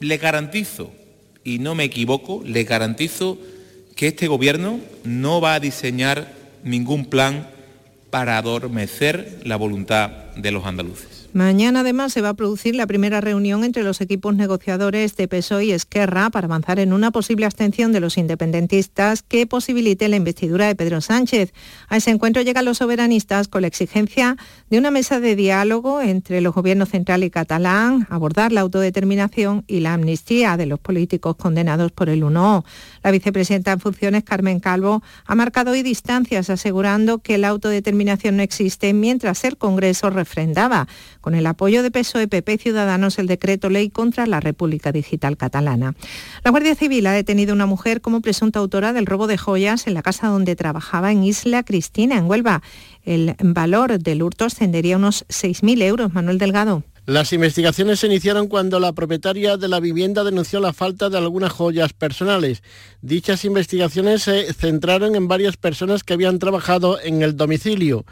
Le garantizo, y no me equivoco, le garantizo que este Gobierno no va a diseñar ningún plan para adormecer la voluntad de los andaluces. Mañana además se va a producir la primera reunión entre los equipos negociadores de PSOE y Esquerra para avanzar en una posible abstención de los independentistas que posibilite la investidura de Pedro Sánchez. A ese encuentro llegan los soberanistas con la exigencia de una mesa de diálogo entre los gobiernos central y catalán, abordar la autodeterminación y la amnistía de los políticos condenados por el 1 La vicepresidenta en funciones, Carmen Calvo, ha marcado hoy distancias asegurando que la autodeterminación no existe mientras el Congreso refrendaba con el apoyo de PSOE, PP y Ciudadanos, el decreto ley contra la República Digital Catalana. La Guardia Civil ha detenido una mujer como presunta autora del robo de joyas en la casa donde trabajaba en Isla Cristina, en Huelva. El valor del hurto ascendería a unos 6.000 euros. Manuel Delgado. Las investigaciones se iniciaron cuando la propietaria de la vivienda denunció la falta de algunas joyas personales. Dichas investigaciones se centraron en varias personas que habían trabajado en el domicilio.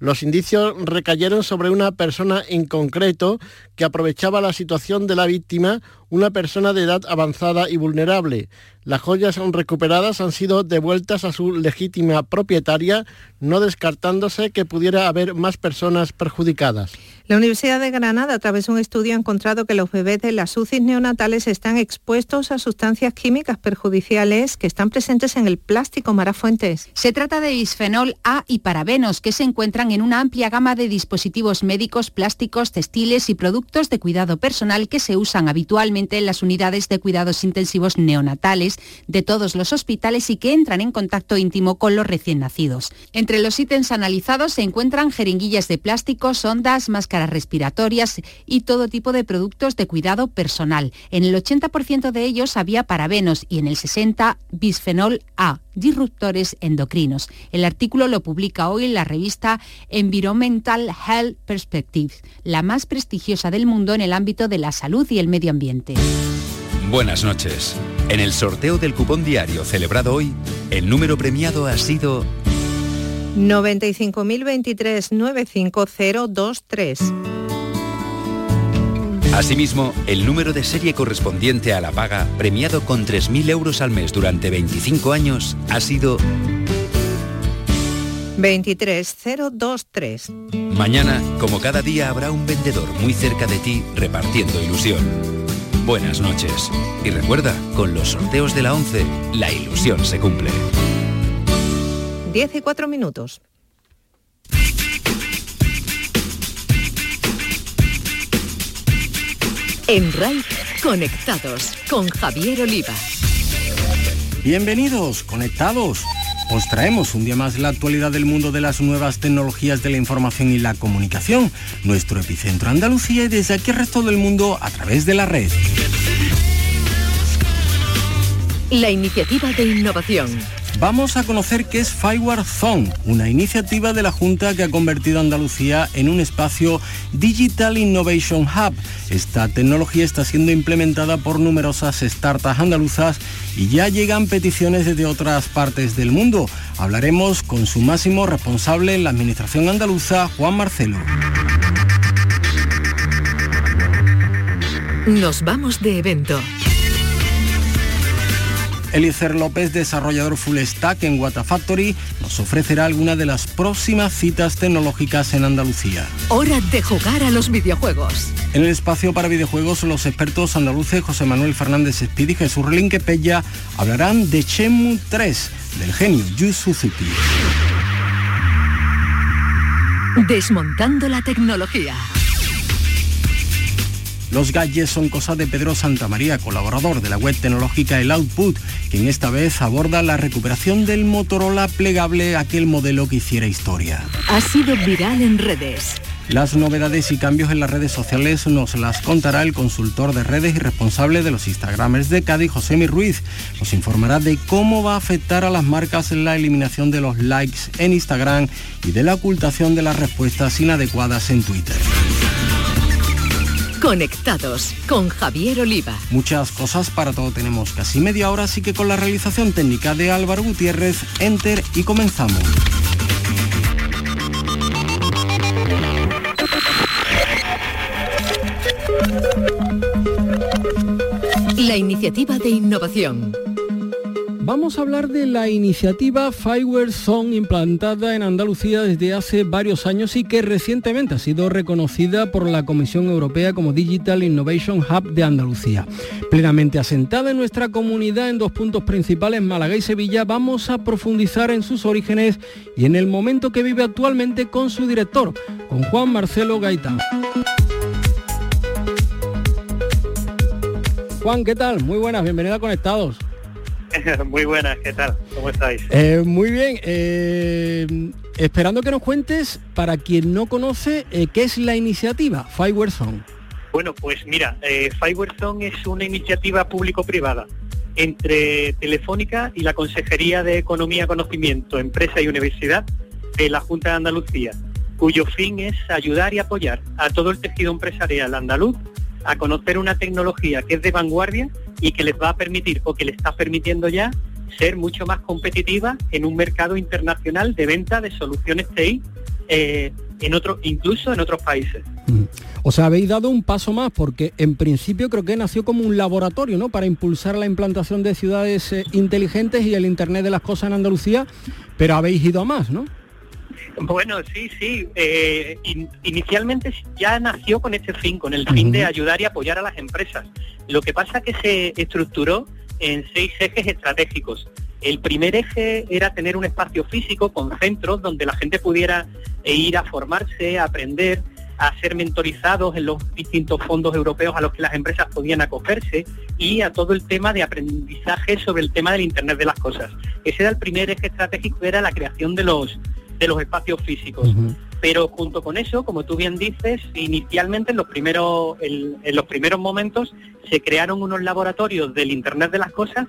Los indicios recayeron sobre una persona en concreto que aprovechaba la situación de la víctima, una persona de edad avanzada y vulnerable. Las joyas recuperadas han sido devueltas a su legítima propietaria, no descartándose que pudiera haber más personas perjudicadas. La Universidad de Granada, a través de un estudio, ha encontrado que los bebés de las UCIs neonatales están expuestos a sustancias químicas perjudiciales que están presentes en el plástico Marafuentes. Se trata de bisfenol A y parabenos que se encuentran en una amplia gama de dispositivos médicos, plásticos, textiles y productos de cuidado personal que se usan habitualmente en las unidades de cuidados intensivos neonatales de todos los hospitales y que entran en contacto íntimo con los recién nacidos. Entre los ítems analizados se encuentran jeringuillas de plástico, sondas, máscaras respiratorias y todo tipo de productos de cuidado personal. En el 80% de ellos había parabenos y en el 60% bisfenol A, disruptores endocrinos. El artículo lo publica hoy en la revista Environmental Health Perspectives, la más prestigiosa del mundo en el ámbito de la salud y el medio ambiente. Buenas noches. En el sorteo del cupón diario celebrado hoy, el número premiado ha sido 95.023 95023. Asimismo, el número de serie correspondiente a la paga, premiado con 3.000 euros al mes durante 25 años, ha sido 23023. Mañana, como cada día, habrá un vendedor muy cerca de ti repartiendo ilusión. Buenas noches. Y recuerda, con los sorteos de la 11, la ilusión se cumple. 10 y 4 minutos. En RAI, conectados con Javier Oliva. Bienvenidos, conectados. Os traemos un día más la actualidad del mundo de las nuevas tecnologías de la información y la comunicación, nuestro epicentro Andalucía y desde aquí el resto del mundo a través de la red. La iniciativa de innovación Vamos a conocer qué es Fireware Zone, una iniciativa de la Junta que ha convertido Andalucía en un espacio Digital Innovation Hub. Esta tecnología está siendo implementada por numerosas startups andaluzas y ya llegan peticiones desde otras partes del mundo. Hablaremos con su máximo responsable en la Administración andaluza, Juan Marcelo. Nos vamos de evento. Eliezer López, desarrollador full stack en Watafactory, nos ofrecerá alguna de las próximas citas tecnológicas en Andalucía. Hora de jugar a los videojuegos. En el espacio para videojuegos, los expertos andaluces José Manuel Fernández Espíritu y Jesús Relinque Pella hablarán de Chemu 3, del genio Yu Suzuki. Desmontando la tecnología. Los gadgets son cosa de Pedro Santamaría, colaborador de la web tecnológica El Output, quien esta vez aborda la recuperación del Motorola plegable, aquel modelo que hiciera historia. Ha sido viral en redes. Las novedades y cambios en las redes sociales nos las contará el consultor de redes y responsable de los Instagramers de Cádiz, José Ruiz. Nos informará de cómo va a afectar a las marcas la eliminación de los likes en Instagram y de la ocultación de las respuestas inadecuadas en Twitter. Conectados con Javier Oliva. Muchas cosas para todo tenemos casi media hora, así que con la realización técnica de Álvaro Gutiérrez, enter y comenzamos. la iniciativa de innovación. Vamos a hablar de la iniciativa Fireware Zone implantada en Andalucía desde hace varios años y que recientemente ha sido reconocida por la Comisión Europea como Digital Innovation Hub de Andalucía. Plenamente asentada en nuestra comunidad en dos puntos principales, Málaga y Sevilla, vamos a profundizar en sus orígenes y en el momento que vive actualmente con su director, con Juan Marcelo Gaitán. Juan, ¿qué tal? Muy buenas, bienvenida a Conectados. Muy buenas, ¿qué tal? ¿Cómo estáis? Eh, muy bien, eh, esperando que nos cuentes, para quien no conoce, eh, qué es la iniciativa Fireware Zone. Bueno, pues mira, Fireware Zone es una iniciativa público-privada entre Telefónica y la Consejería de Economía, Conocimiento, Empresa y Universidad de la Junta de Andalucía, cuyo fin es ayudar y apoyar a todo el tejido empresarial andaluz a conocer una tecnología que es de vanguardia y que les va a permitir o que les está permitiendo ya ser mucho más competitiva en un mercado internacional de venta de soluciones TI eh, en otro, incluso en otros países. O sea, habéis dado un paso más porque en principio creo que nació como un laboratorio, ¿no? Para impulsar la implantación de ciudades eh, inteligentes y el Internet de las cosas en Andalucía, pero habéis ido a más, ¿no? Bueno, sí, sí. Eh, in- inicialmente ya nació con este fin, con el fin de ayudar y apoyar a las empresas. Lo que pasa que se estructuró en seis ejes estratégicos. El primer eje era tener un espacio físico con centros donde la gente pudiera eh, ir a formarse, a aprender, a ser mentorizados en los distintos fondos europeos a los que las empresas podían acogerse y a todo el tema de aprendizaje sobre el tema del Internet de las cosas. Ese era el primer eje estratégico, era la creación de los, de los espacios físicos. Pero junto con eso, como tú bien dices, inicialmente en los primeros, en, en los primeros momentos se crearon unos laboratorios del Internet de las cosas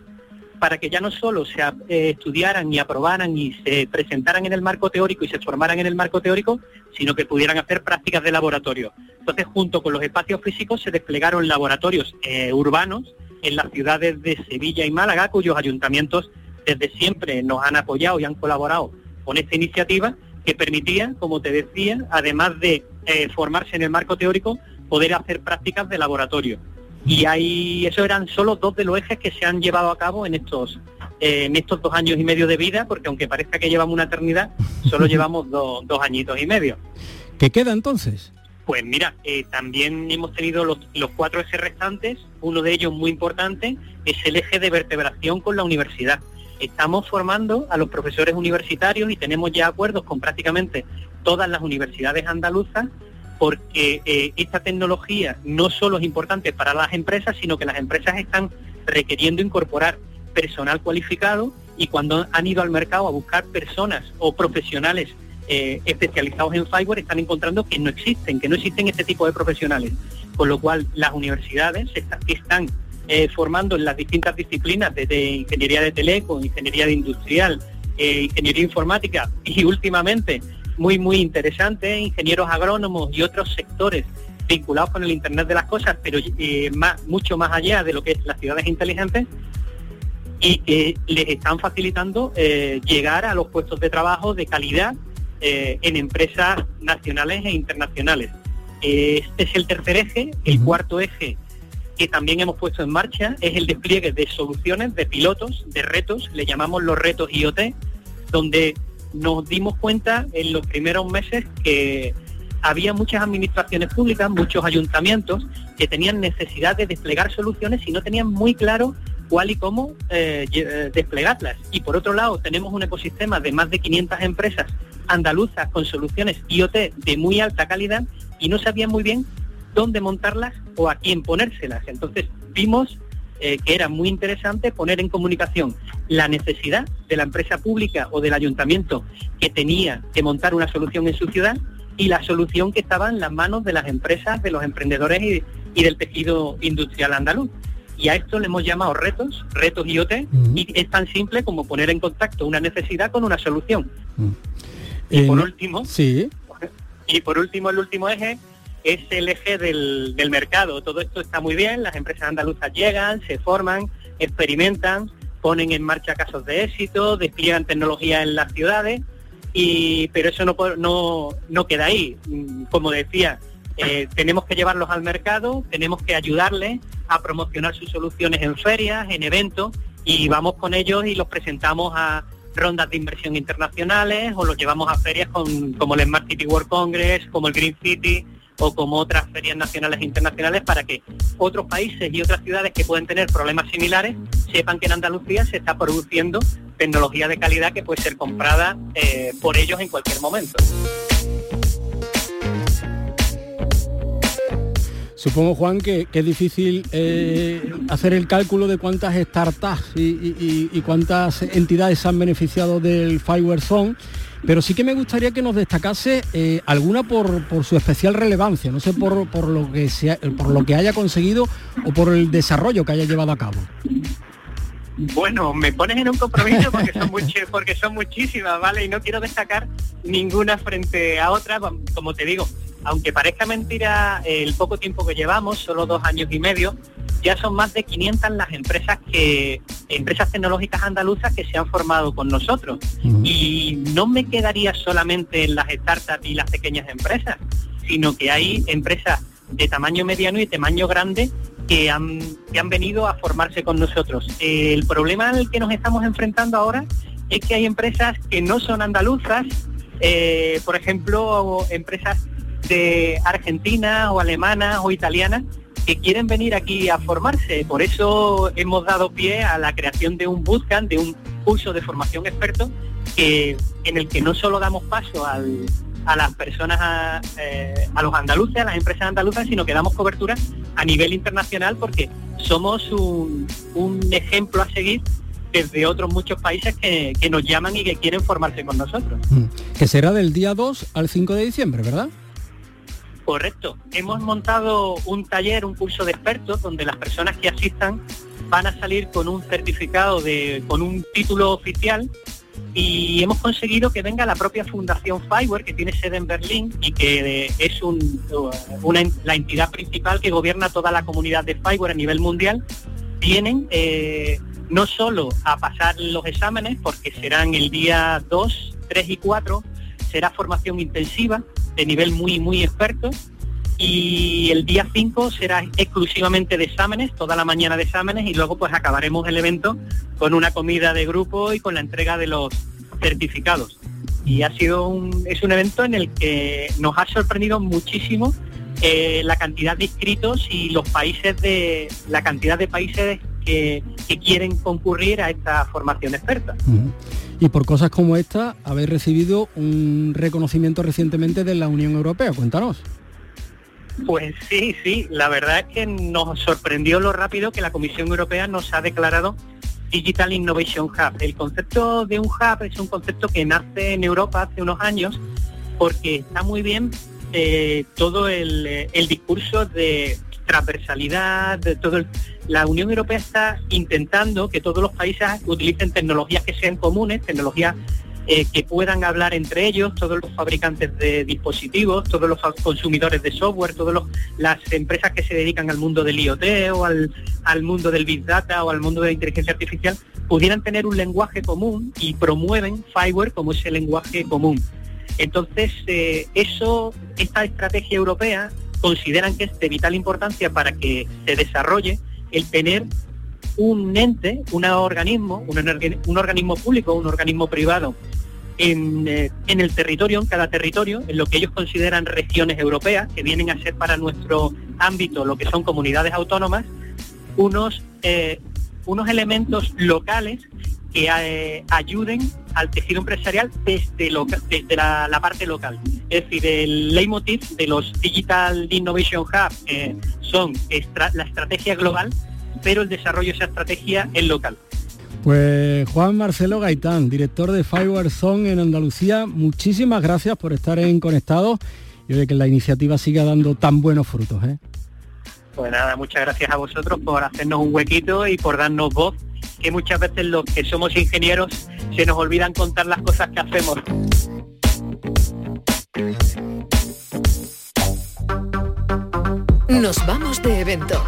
para que ya no solo se eh, estudiaran y aprobaran y se presentaran en el marco teórico y se formaran en el marco teórico, sino que pudieran hacer prácticas de laboratorio. Entonces, junto con los espacios físicos, se desplegaron laboratorios eh, urbanos en las ciudades de Sevilla y Málaga, cuyos ayuntamientos desde siempre nos han apoyado y han colaborado con esta iniciativa que permitía, como te decía, además de eh, formarse en el marco teórico, poder hacer prácticas de laboratorio. Y ahí, eso eran solo dos de los ejes que se han llevado a cabo en estos, eh, en estos dos años y medio de vida, porque aunque parezca que llevamos una eternidad, solo llevamos do- dos añitos y medio. ¿Qué queda entonces? Pues mira, eh, también hemos tenido los, los cuatro ejes restantes, uno de ellos muy importante es el eje de vertebración con la universidad. Estamos formando a los profesores universitarios y tenemos ya acuerdos con prácticamente todas las universidades andaluzas porque eh, esta tecnología no solo es importante para las empresas, sino que las empresas están requiriendo incorporar personal cualificado y cuando han ido al mercado a buscar personas o profesionales eh, especializados en Fiverr están encontrando que no existen, que no existen este tipo de profesionales. Con lo cual las universidades están eh, formando en las distintas disciplinas, desde ingeniería de teleco, ingeniería de industrial, eh, ingeniería informática y últimamente, muy muy interesante, ingenieros agrónomos y otros sectores vinculados con el Internet de las Cosas, pero eh, más, mucho más allá de lo que es las ciudades inteligentes, y que les están facilitando llegar a los puestos de trabajo de calidad en empresas nacionales e internacionales. Este es el tercer eje. El cuarto eje que también hemos puesto en marcha es el despliegue de soluciones, de pilotos, de retos, le llamamos los retos IoT, donde nos dimos cuenta en los primeros meses que había muchas administraciones públicas, muchos ayuntamientos que tenían necesidad de desplegar soluciones y no tenían muy claro cuál y cómo eh, eh, desplegarlas. Y por otro lado, tenemos un ecosistema de más de 500 empresas andaluzas con soluciones IoT de muy alta calidad y no sabían muy bien dónde montarlas o a quién ponérselas. Entonces vimos eh, que era muy interesante poner en comunicación la necesidad de la empresa pública o del ayuntamiento que tenía que montar una solución en su ciudad y la solución que estaba en las manos de las empresas, de los emprendedores y, y del tejido industrial andaluz. Y a esto le hemos llamado retos, retos IoT, y es tan simple como poner en contacto una necesidad con una solución. Y por Eh, último, Sí. y por último, el último eje es el eje del, del mercado. Todo esto está muy bien, las empresas andaluzas llegan, se forman, experimentan, ponen en marcha casos de éxito, despliegan tecnología en las ciudades, y, pero eso no, no, no queda ahí. Mm, Como decía, Eh, tenemos que llevarlos al mercado, tenemos que ayudarles a promocionar sus soluciones en ferias, en eventos, y vamos con ellos y los presentamos a rondas de inversión internacionales o los llevamos a ferias como el Smart City World Congress, como el Green City o como otras ferias nacionales e internacionales para que otros países y otras ciudades que pueden tener problemas similares sepan que en Andalucía se está produciendo tecnología de calidad que puede ser comprada eh, por ellos en cualquier momento. Supongo, Juan, que, es difícil eh, hacer el cálculo de cuántas startups y, cuántas entidades se han beneficiado del Fireware Zone, pero sí que me gustaría que nos destacase eh, alguna por, su especial relevancia, no sé por, lo que por lo que haya conseguido o por el desarrollo que haya llevado a cabo. Bueno, me pones en un compromiso porque son, porque son muchísimas, ¿vale? Y no quiero destacar ninguna frente a otra, como te digo, aunque parezca mentira, el poco tiempo que llevamos, solo dos años y medio, ya son más de 500 las empresas que empresas tecnológicas andaluzas que se han formado con nosotros. Y no me quedaría solamente en las startups y las pequeñas empresas, sino que hay empresas de tamaño mediano y tamaño grande que han, que han venido a formarse con nosotros. El problema al que nos estamos enfrentando ahora es que hay empresas que no son andaluzas, eh, por ejemplo, empresas de Argentina o alemana o italiana que quieren venir aquí a formarse. Por eso hemos dado pie a la creación de un bootcamp, de un curso de formación experto, que, en el que no solo damos paso a las personas, a, eh, a, los andaluces, a las empresas andaluzas, sino que damos cobertura a nivel internacional porque somos un, ejemplo a seguir desde otros muchos países que, que, nos llaman y que quieren formarse con nosotros. Mm. Que será del día 2 al 5 de diciembre, ¿verdad? Correcto. Hemos montado un taller, un curso de expertos, donde las personas que asistan van a salir con un certificado, de, con un título oficial y hemos conseguido que venga la propia Fundación Fireware, que tiene sede en Berlín y que es una, la entidad principal que gobierna toda la comunidad de Fireware a nivel mundial. Vienen eh, no solo a pasar los exámenes, porque serán el día 2, 3 y 4, será formación intensiva, de nivel muy, muy experto. Y el día 5 será exclusivamente de exámenes, toda la mañana de exámenes, y luego pues acabaremos el evento con una comida de grupo y con la entrega de los certificados. Y ha sido un, es un evento en el que nos ha sorprendido muchísimo eh, la cantidad de inscritos y los países de la cantidad de países que, quieren concurrir a esta formación experta. Y por cosas como esta, habéis recibido un reconocimiento recientemente de la Unión Europea. Cuéntanos. Pues sí, sí, la verdad es que nos sorprendió lo rápido que la Comisión Europea nos ha declarado Digital Innovation Hub. El concepto de un hub es un concepto que nace en Europa hace unos años porque está muy bien eh, todo el, el discurso de transversalidad, de todo la Unión Europea está intentando que todos los países utilicen tecnologías que sean comunes, tecnologías eh, que puedan hablar entre ellos, todos los fabricantes de dispositivos, todos los consumidores de software, todas las empresas que se dedican al mundo del IoT o al, mundo del Big Data o al mundo de la inteligencia artificial, pudieran tener un lenguaje común y promueven Fireware como ese lenguaje común. Entonces, eh, eso, esta estrategia europea consideran que es de vital importancia para que se desarrolle el tener un ente, un organismo, un, organismo público, un organismo privado en, eh, en, el territorio, en cada territorio, en lo que ellos consideran regiones europeas, que vienen a ser para nuestro ámbito lo que son comunidades autónomas, unos, eh, unos elementos locales que eh, ayuden al tejido empresarial desde, desde la, parte local. Es decir, el leitmotiv de los Digital Innovation Hub son la estrategia global, pero el desarrollo de esa estrategia es local. Pues Juan Marcelo Gaitán, director de Fireware Zone en Andalucía, muchísimas gracias por estar en Conectados y de que la iniciativa siga dando tan buenos frutos. ¿eh? Pues nada, muchas gracias a vosotros por hacernos un huequito y por darnos voz que muchas veces los que somos ingenieros se nos olvidan contar las cosas que hacemos. Nos vamos de evento.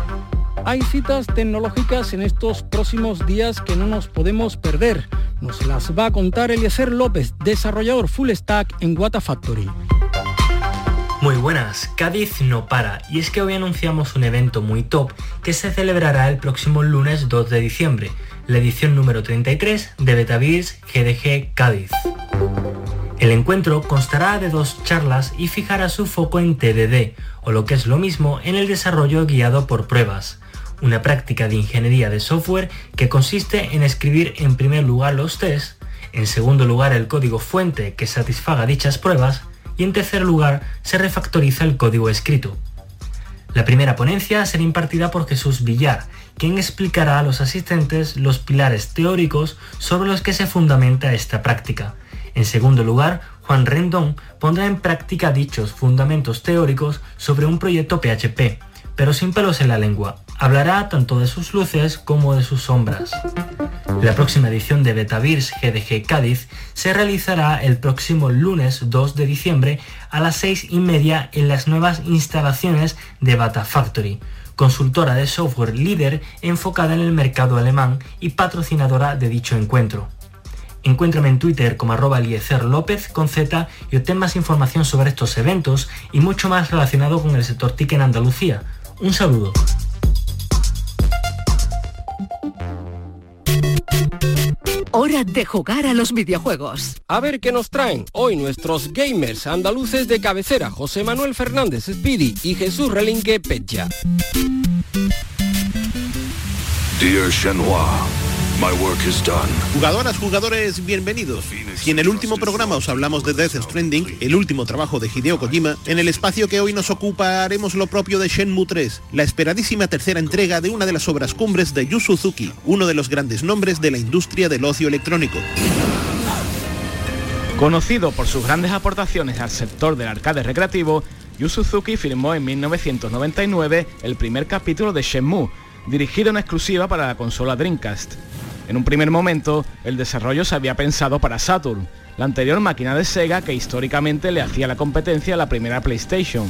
Hay citas tecnológicas en estos próximos días que no nos podemos perder. Nos las va a contar Eliezer López, desarrollador full stack en Wata Factory. Muy buenas, Cádiz no para y es que hoy anunciamos un evento muy top que se celebrará el próximo lunes 2 de diciembre, la edición número 33 de Betavirs GDG Cádiz. El encuentro constará de dos charlas y fijará su foco en TDD, o lo que es lo mismo en el desarrollo guiado por pruebas, una práctica de ingeniería de software que consiste en escribir en primer lugar los tests, en segundo lugar el código fuente que satisfaga dichas pruebas y en tercer lugar se refactoriza el código escrito. La primera ponencia será impartida por Jesús Villar, quien explicará a los asistentes los pilares teóricos sobre los que se fundamenta esta práctica. En segundo lugar, Juan Rendón pondrá en práctica dichos fundamentos teóricos sobre un proyecto PHP, pero sin pelos en la lengua. Hablará tanto de sus luces como de sus sombras. La próxima edición de Betavirs GDG Cádiz se realizará el próximo lunes 2 de diciembre a las 6 y media en las nuevas instalaciones de Bata Factory, consultora de software líder enfocada en el mercado alemán y patrocinadora de dicho encuentro. Encuéntrame en Twitter como arroba López con Z y obtén más información sobre estos eventos y mucho más relacionado con el sector TIC en Andalucía. Un saludo. Hora de jugar a los videojuegos. A ver qué nos traen hoy nuestros gamers andaluces de cabecera, José Manuel Fernández Speedy y Jesús Relinque Pecha. Dear. My work is done. Jugadoras, jugadores, bienvenidos. Si en el último programa os hablamos de Death Stranding, el último trabajo de Hideo Kojima, en el espacio que hoy nos ocupa haremos lo propio de Shenmue 3, la esperadísima tercera entrega de una de las obras cumbres de Yu Suzuki, uno de los grandes nombres de la industria del ocio electrónico. Conocido por sus grandes aportaciones al sector del arcade recreativo, Yu Suzuki firmó en 1999 el primer capítulo de Shenmue, dirigido en exclusiva para la consola Dreamcast. En un primer momento, el desarrollo se había pensado para Saturn, la anterior máquina de Sega que históricamente le hacía la competencia a la primera PlayStation.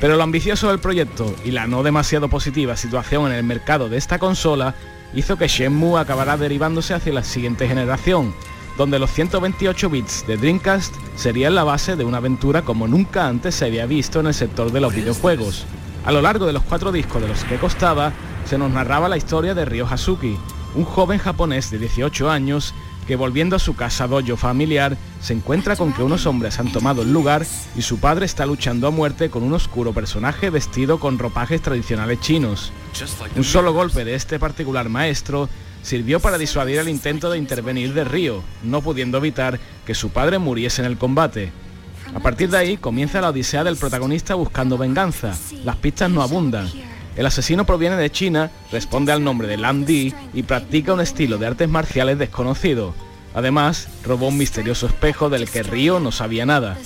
Pero lo ambicioso del proyecto y la no demasiado positiva situación en el mercado de esta consola hizo que Shenmue acabara derivándose hacia la siguiente generación, donde los 128 bits de Dreamcast serían la base de una aventura como nunca antes se había visto en el sector de los videojuegos. A lo largo de los cuatro discos de los que costaba, se nos narraba la historia de Ryo Hazuki, un joven japonés de 18 años que volviendo a su casa dojo familiar se encuentra con que unos hombres han tomado el lugar y su padre está luchando a muerte con un oscuro personaje vestido con ropajes tradicionales chinos. Un solo golpe de este particular maestro sirvió para disuadir el intento de intervenir de Ryo, no pudiendo evitar que su padre muriese en el combate. A partir de ahí comienza la odisea del protagonista buscando venganza. Las pistas no abundan el asesino proviene de China, responde al nombre de Lan Di y practica un estilo de artes marciales desconocido. Además, robó un misterioso espejo del que Ryo no sabía nada.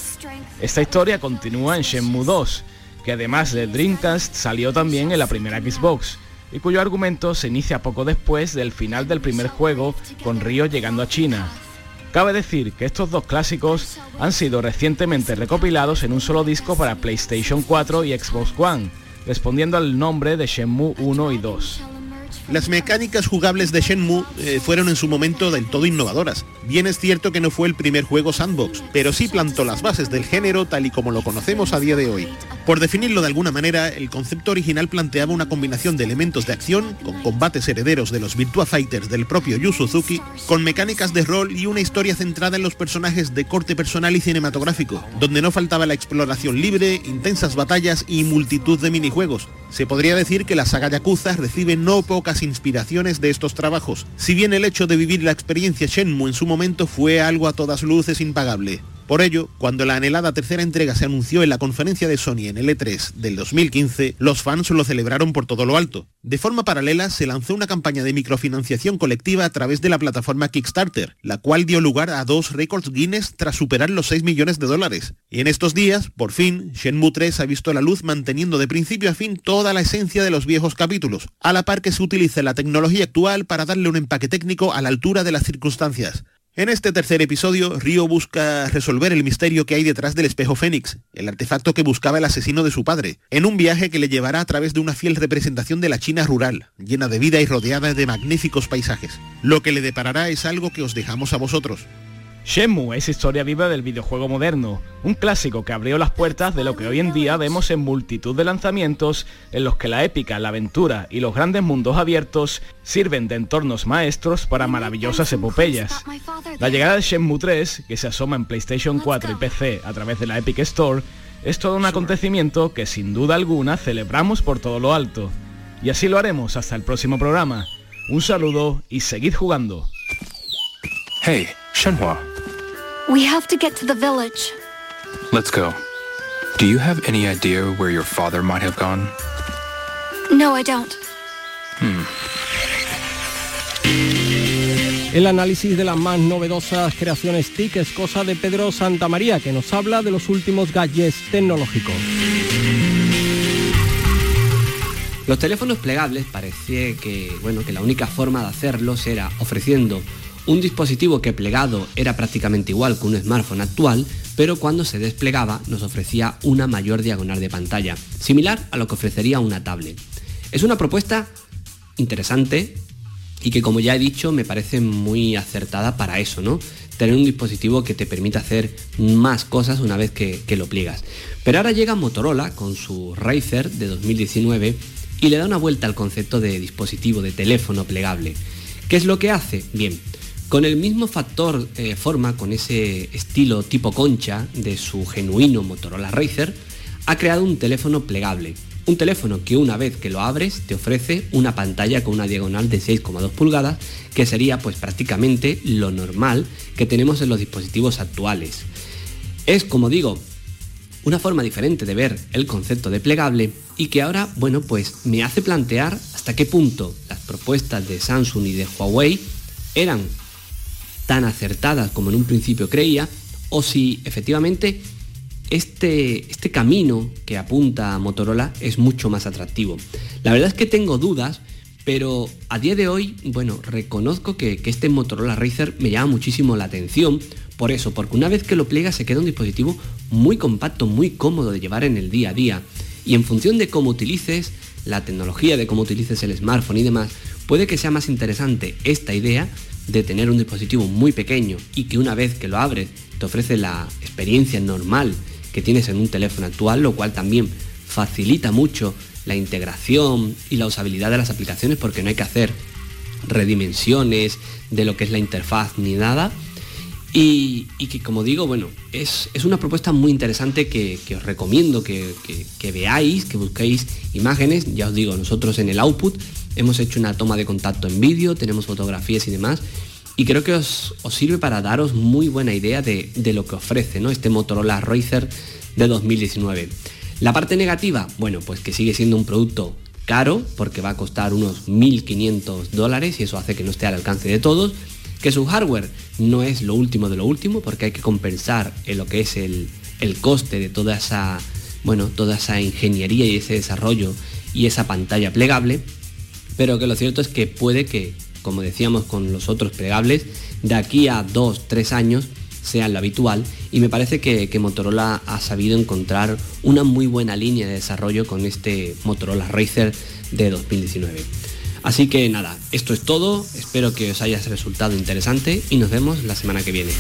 Esta historia continúa en Shenmue 2, que además de Dreamcast salió también en la primera Xbox, y cuyo argumento se inicia poco después del final del primer juego, con Ryo llegando a China. Cabe decir que estos dos clásicos han sido recientemente recopilados en un solo disco para PlayStation 4 y Xbox One, respondiendo al nombre de Shenmue 1 y 2. Las mecánicas jugables de Shenmue eh, fueron en su momento del todo innovadoras. Bien es cierto que no fue el primer juego sandbox, pero sí plantó las bases del género tal y como lo conocemos a día de hoy. Por definirlo de alguna manera, el concepto original planteaba una combinación de elementos de acción, con combates herederos de los Virtua Fighters del propio Yu Suzuki, con mecánicas de rol y una historia centrada en los personajes de corte personal y cinematográfico, donde no faltaba la exploración libre, intensas batallas y multitud de minijuegos. Se podría decir que la saga Yakuza recibe no pocas inspiraciones de estos trabajos, si bien el hecho de vivir la experiencia Shenmue en su momento fue algo a todas luces impagable. Por ello, cuando la anhelada tercera entrega se anunció en la conferencia de Sony en el E3 del 2015, los fans lo celebraron por todo lo alto. De forma paralela, se lanzó una campaña de microfinanciación colectiva a través de la plataforma Kickstarter, la cual dio lugar a dos récords Guinness tras superar los 6 millones de dólares. Y en estos días, por fin, Shenmue 3 ha visto la luz manteniendo de principio a fin toda la esencia de los viejos capítulos, a la par que se utiliza la tecnología actual para darle un empaque técnico a la altura de las circunstancias. En este tercer episodio, Ryo busca resolver el misterio que hay detrás del espejo Fénix, el artefacto que buscaba el asesino de su padre, en un viaje que le llevará a través de una fiel representación de la China rural, llena de vida y rodeada de magníficos paisajes. Lo que le deparará es algo que os dejamos a vosotros. Shenmue es historia viva del videojuego moderno, un clásico que abrió las puertas de lo que hoy en día vemos en multitud de lanzamientos en los que la épica, la aventura y los grandes mundos abiertos sirven de entornos maestros para maravillosas epopeyas. La llegada de Shenmue 3, que se asoma en PlayStation 4 y PC a través de la Epic Store, es todo un acontecimiento que sin duda alguna celebramos por todo lo alto. Y así lo haremos hasta el próximo programa. Un saludo y seguid jugando. Hey, Shenhua. We have to get to the village. Let's go. Do you have any idea where your father might have gone? No, I don't. Hmm. El análisis de las más novedosas creaciones TIC es cosa de Pedro Santamaría, que nos habla de los últimos gadgets tecnológicos. Los teléfonos plegables parecía que, bueno, que la única forma de hacerlos era ofreciendo un dispositivo que plegado era prácticamente igual que un smartphone actual, pero cuando se desplegaba nos ofrecía una mayor diagonal de pantalla, similar a lo que ofrecería una tablet. Es una propuesta interesante y que como ya he dicho me parece muy acertada para eso, ¿no? Tener un dispositivo que te permita hacer más cosas una vez que, lo pliegas. Pero ahora llega Motorola con su Razer de 2019 y le da una vuelta al concepto de dispositivo de teléfono plegable. ¿Qué es lo que hace? Bien, con el mismo factor eh, forma, con ese estilo tipo concha de su genuino Motorola Racer, ha creado un teléfono plegable. Un teléfono que una vez que lo abres te ofrece una pantalla con una diagonal de 6,2 pulgadas, que sería pues prácticamente lo normal que tenemos en los dispositivos actuales. Es, como digo, una forma diferente de ver el concepto de plegable y que ahora, bueno, pues me hace plantear hasta qué punto las propuestas de Samsung y de Huawei eran tan acertadas como en un principio creía, o si efectivamente este, este camino que apunta a Motorola es mucho más atractivo. La verdad es que tengo dudas, pero a día de hoy, bueno, reconozco que, que este Motorola Racer me llama muchísimo la atención, por eso, porque una vez que lo pliega se queda un dispositivo muy compacto, muy cómodo de llevar en el día a día, y en función de cómo utilices la tecnología, de cómo utilices el smartphone y demás, puede que sea más interesante esta idea de tener un dispositivo muy pequeño y que una vez que lo abres te ofrece la experiencia normal que tienes en un teléfono actual, lo cual también facilita mucho la integración y la usabilidad de las aplicaciones porque no hay que hacer redimensiones de lo que es la interfaz ni nada. Y, que como digo, bueno, es, una propuesta muy interesante que, os recomiendo que, que, veáis, que busquéis imágenes. Ya os digo, nosotros en el output hemos hecho una toma de contacto en vídeo, tenemos fotografías y demás. Y creo que os, sirve para daros muy buena idea de, lo que ofrece ¿no? este Motorola Racer de 2019. La parte negativa, bueno, pues que sigue siendo un producto caro porque va a costar unos 1.500 dólares y eso hace que no esté al alcance de todos. Que su hardware no es lo último de lo último porque hay que compensar en lo que es el, el coste de toda esa, bueno, toda esa ingeniería y ese desarrollo y esa pantalla plegable pero que lo cierto es que puede que, como decíamos con los otros plegables, de aquí a dos, tres años sea lo habitual y me parece que, Motorola ha sabido encontrar una muy buena línea de desarrollo con este Motorola Racer de 2019. Así que nada, esto es todo, espero que os haya resultado interesante y nos vemos la semana que viene.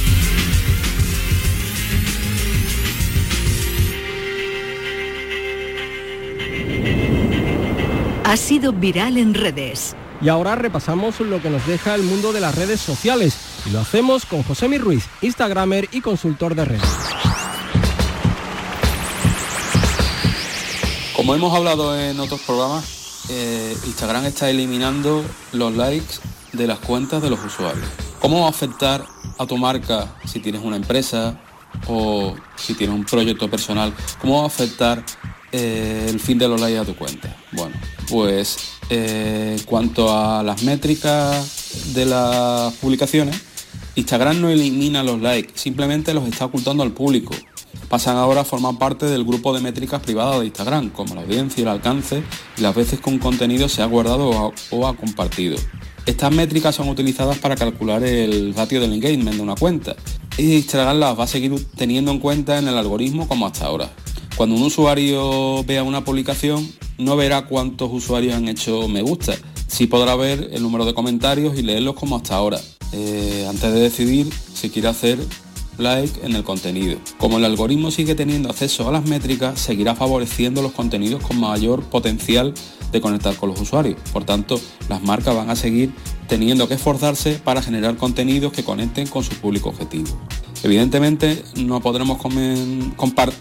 Ha sido viral en redes. Y ahora repasamos lo que nos deja el mundo de las redes sociales. Y lo hacemos con José Mi Ruiz, Instagramer y consultor de redes. Como hemos hablado en otros programas, eh, Instagram está eliminando los likes de las cuentas de los usuarios. ¿Cómo va a afectar a tu marca si tienes una empresa o si tienes un proyecto personal? ¿Cómo va a afectar eh, el fin de los likes a tu cuenta? Bueno, pues eh, en cuanto a las métricas de las publicaciones, Instagram no elimina los likes, simplemente los está ocultando al público. Pasan ahora a formar parte del grupo de métricas privadas de Instagram, como la audiencia y el alcance, y las veces que un contenido se ha guardado o ha compartido. Estas métricas son utilizadas para calcular el ratio del engagement de una cuenta, y Instagram las va a seguir teniendo en cuenta en el algoritmo como hasta ahora. Cuando un usuario vea una publicación, no verá cuántos usuarios han hecho me gusta, Sí podrá ver el número de comentarios y leerlos como hasta ahora, eh, antes de decidir si quiere hacer like en el contenido. Como el algoritmo sigue teniendo acceso a las métricas, seguirá favoreciendo los contenidos con mayor potencial de conectar con los usuarios. Por tanto, las marcas van a seguir teniendo que esforzarse para generar contenidos que conecten con su público objetivo. Evidentemente no podremos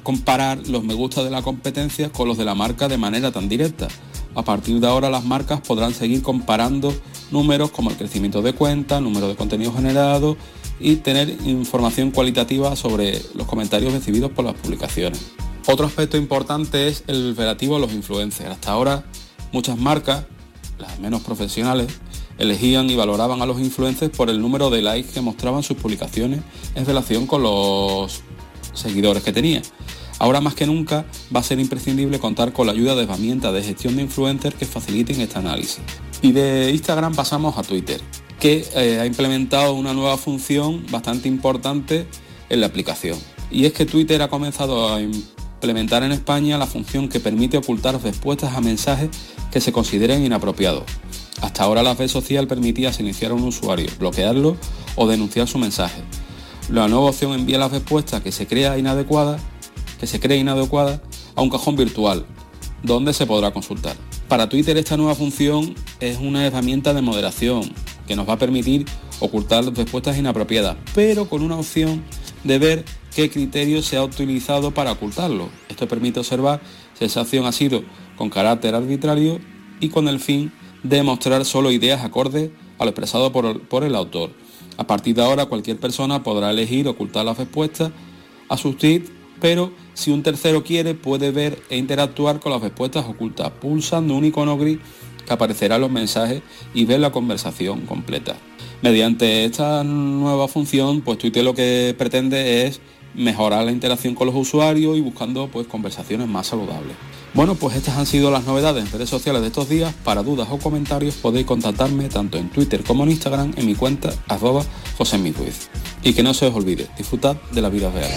comparar los me gusta de la competencia con los de la marca de manera tan directa. A partir de ahora las marcas podrán seguir comparando números como el crecimiento de cuentas, número de contenido generado y tener información cualitativa sobre los comentarios recibidos por las publicaciones. Otro aspecto importante es el relativo a los influencers. Hasta ahora muchas marcas, las menos profesionales, elegían y valoraban a los influencers por el número de likes que mostraban sus publicaciones en relación con los seguidores que tenían. Ahora más que nunca va a ser imprescindible contar con la ayuda de herramientas de gestión de influencers que faciliten este análisis. Y de Instagram pasamos a Twitter, que eh, ha implementado una nueva función bastante importante en la aplicación. Y es que Twitter ha comenzado a implementar en España la función que permite ocultar respuestas a mensajes que se consideren inapropiados. Hasta ahora la red social permitía silenciar a un usuario, bloquearlo o denunciar su mensaje. La nueva opción envía las respuestas que se crea inadecuada, que se cree inadecuada a un cajón virtual, donde se podrá consultar. Para Twitter esta nueva función es una herramienta de moderación que nos va a permitir ocultar respuestas inapropiadas, pero con una opción de ver qué criterio se ha utilizado para ocultarlo. Esto permite observar si esa acción ha sido con carácter arbitrario y con el fin de mostrar solo ideas acordes a lo expresado por, por el autor. A partir de ahora cualquier persona podrá elegir ocultar las respuestas a sus tweets, pero si un tercero quiere puede ver e interactuar con las respuestas ocultas pulsando un icono gris que aparecerá en los mensajes y ver la conversación completa. Mediante esta nueva función, pues Twitter lo que pretende es mejorar la interacción con los usuarios y buscando pues conversaciones más saludables. Bueno, pues estas han sido las novedades en redes sociales de estos días. Para dudas o comentarios podéis contactarme tanto en Twitter como en Instagram en mi cuenta arroba José Y que no se os olvide, disfrutad de la vida real.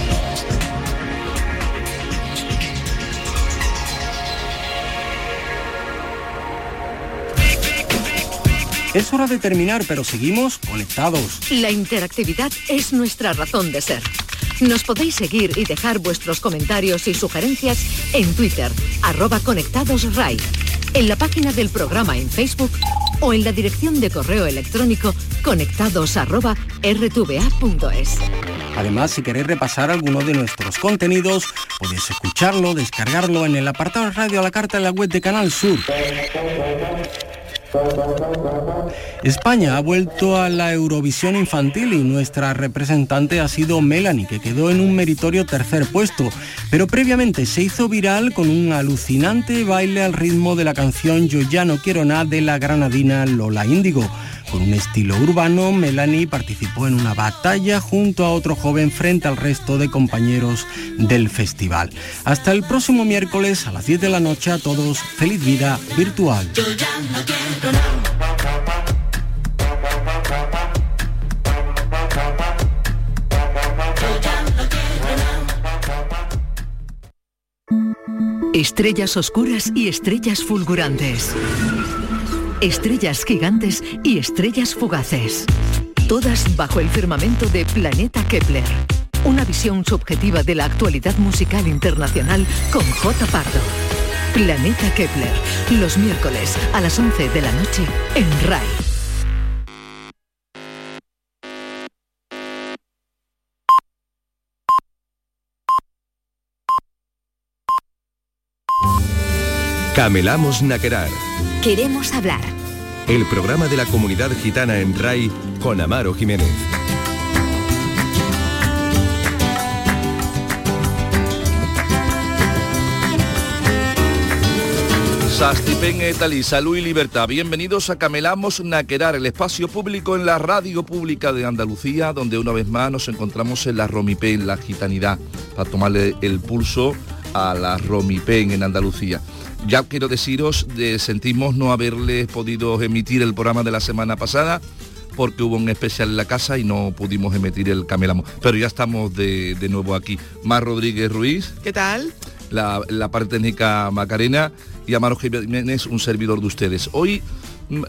Es hora de terminar, pero seguimos conectados. La interactividad es nuestra razón de ser. Nos podéis seguir y dejar vuestros comentarios y sugerencias en Twitter, arroba conectadosRai, en la página del programa en Facebook o en la dirección de correo electrónico conectados Además, si queréis repasar alguno de nuestros contenidos, podéis escucharlo, descargarlo en el apartado radio a la carta en la web de Canal Sur. España ha vuelto a la Eurovisión infantil y nuestra representante ha sido Melanie, que quedó en un meritorio tercer puesto, pero previamente se hizo viral con un alucinante baile al ritmo de la canción Yo ya no quiero nada de la granadina Lola Índigo. Con un estilo urbano, Melanie participó en una batalla junto a otro joven frente al resto de compañeros del festival. Hasta el próximo miércoles a las 10 de la noche a todos, feliz vida virtual. Estrellas oscuras y estrellas fulgurantes estrellas gigantes y estrellas fugaces. Todas bajo el firmamento de Planeta Kepler. Una visión subjetiva de la actualidad musical internacional con J. Pardo. Planeta Kepler, los miércoles a las 11 de la noche en RAI. Camelamos Naquerar Queremos hablar. El programa de la comunidad gitana en RAI con Amaro Jiménez. Sastipen y salud y libertad. Bienvenidos a Camelamos Naquerar, el espacio público en la radio pública de Andalucía, donde una vez más nos encontramos en la Romipé, en la gitanidad, para tomarle el pulso a la Romipén en Andalucía. Ya quiero deciros, de, sentimos no haberles podido emitir el programa de la semana pasada porque hubo un especial en la casa y no pudimos emitir el camelamo. Pero ya estamos de, nuevo aquí. Mar Rodríguez Ruiz. ¿Qué tal? La, parte técnica Macarena y Amaro Jiménez, un servidor de ustedes. Hoy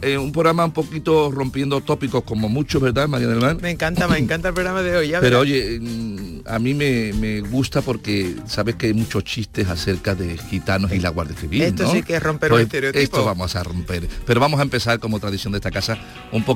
eh, un programa un poquito rompiendo tópicos como mucho, ¿verdad, María del Mar? Me encanta, me encanta el programa de hoy. ya Pero oye, mm, a mí me, me gusta porque sabes que hay muchos chistes acerca de gitanos y la Guardia Civil. Esto ¿no? sí que es romper un Pues estereotipo. Esto vamos a romper. Pero vamos a empezar como tradición de esta casa un poco